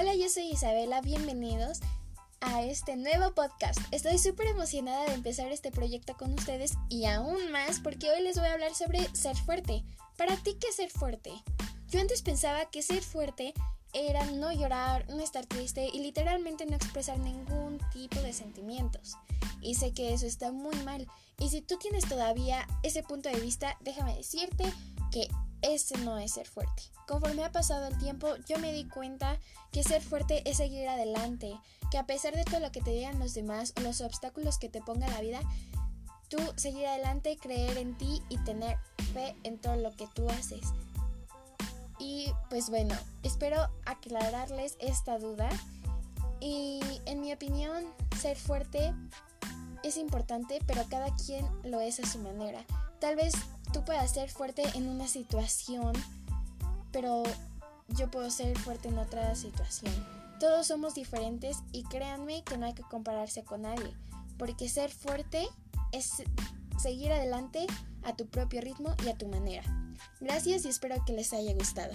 Hola, yo soy Isabela, bienvenidos a este nuevo podcast. Estoy súper emocionada de empezar este proyecto con ustedes y aún más porque hoy les voy a hablar sobre ser fuerte. ¿Para ti qué es ser fuerte? Yo antes pensaba que ser fuerte era no llorar, no estar triste y literalmente no expresar ningún tipo de sentimientos. Y sé que eso está muy mal. Y si tú tienes todavía ese punto de vista, déjame decirte que ese no es ser fuerte. Conforme ha pasado el tiempo, yo me di cuenta que ser fuerte es seguir adelante, que a pesar de todo lo que te digan los demás o los obstáculos que te ponga la vida, tú seguir adelante, creer en ti y tener fe en todo lo que tú haces. Y pues bueno, espero aclararles esta duda. Y en mi opinión, ser fuerte es importante, pero cada quien lo es a su manera. Tal vez tú puedas ser fuerte en una situación, pero yo puedo ser fuerte en otra situación. Todos somos diferentes y créanme que no hay que compararse con nadie, porque ser fuerte es seguir adelante a tu propio ritmo y a tu manera. Gracias y espero que les haya gustado.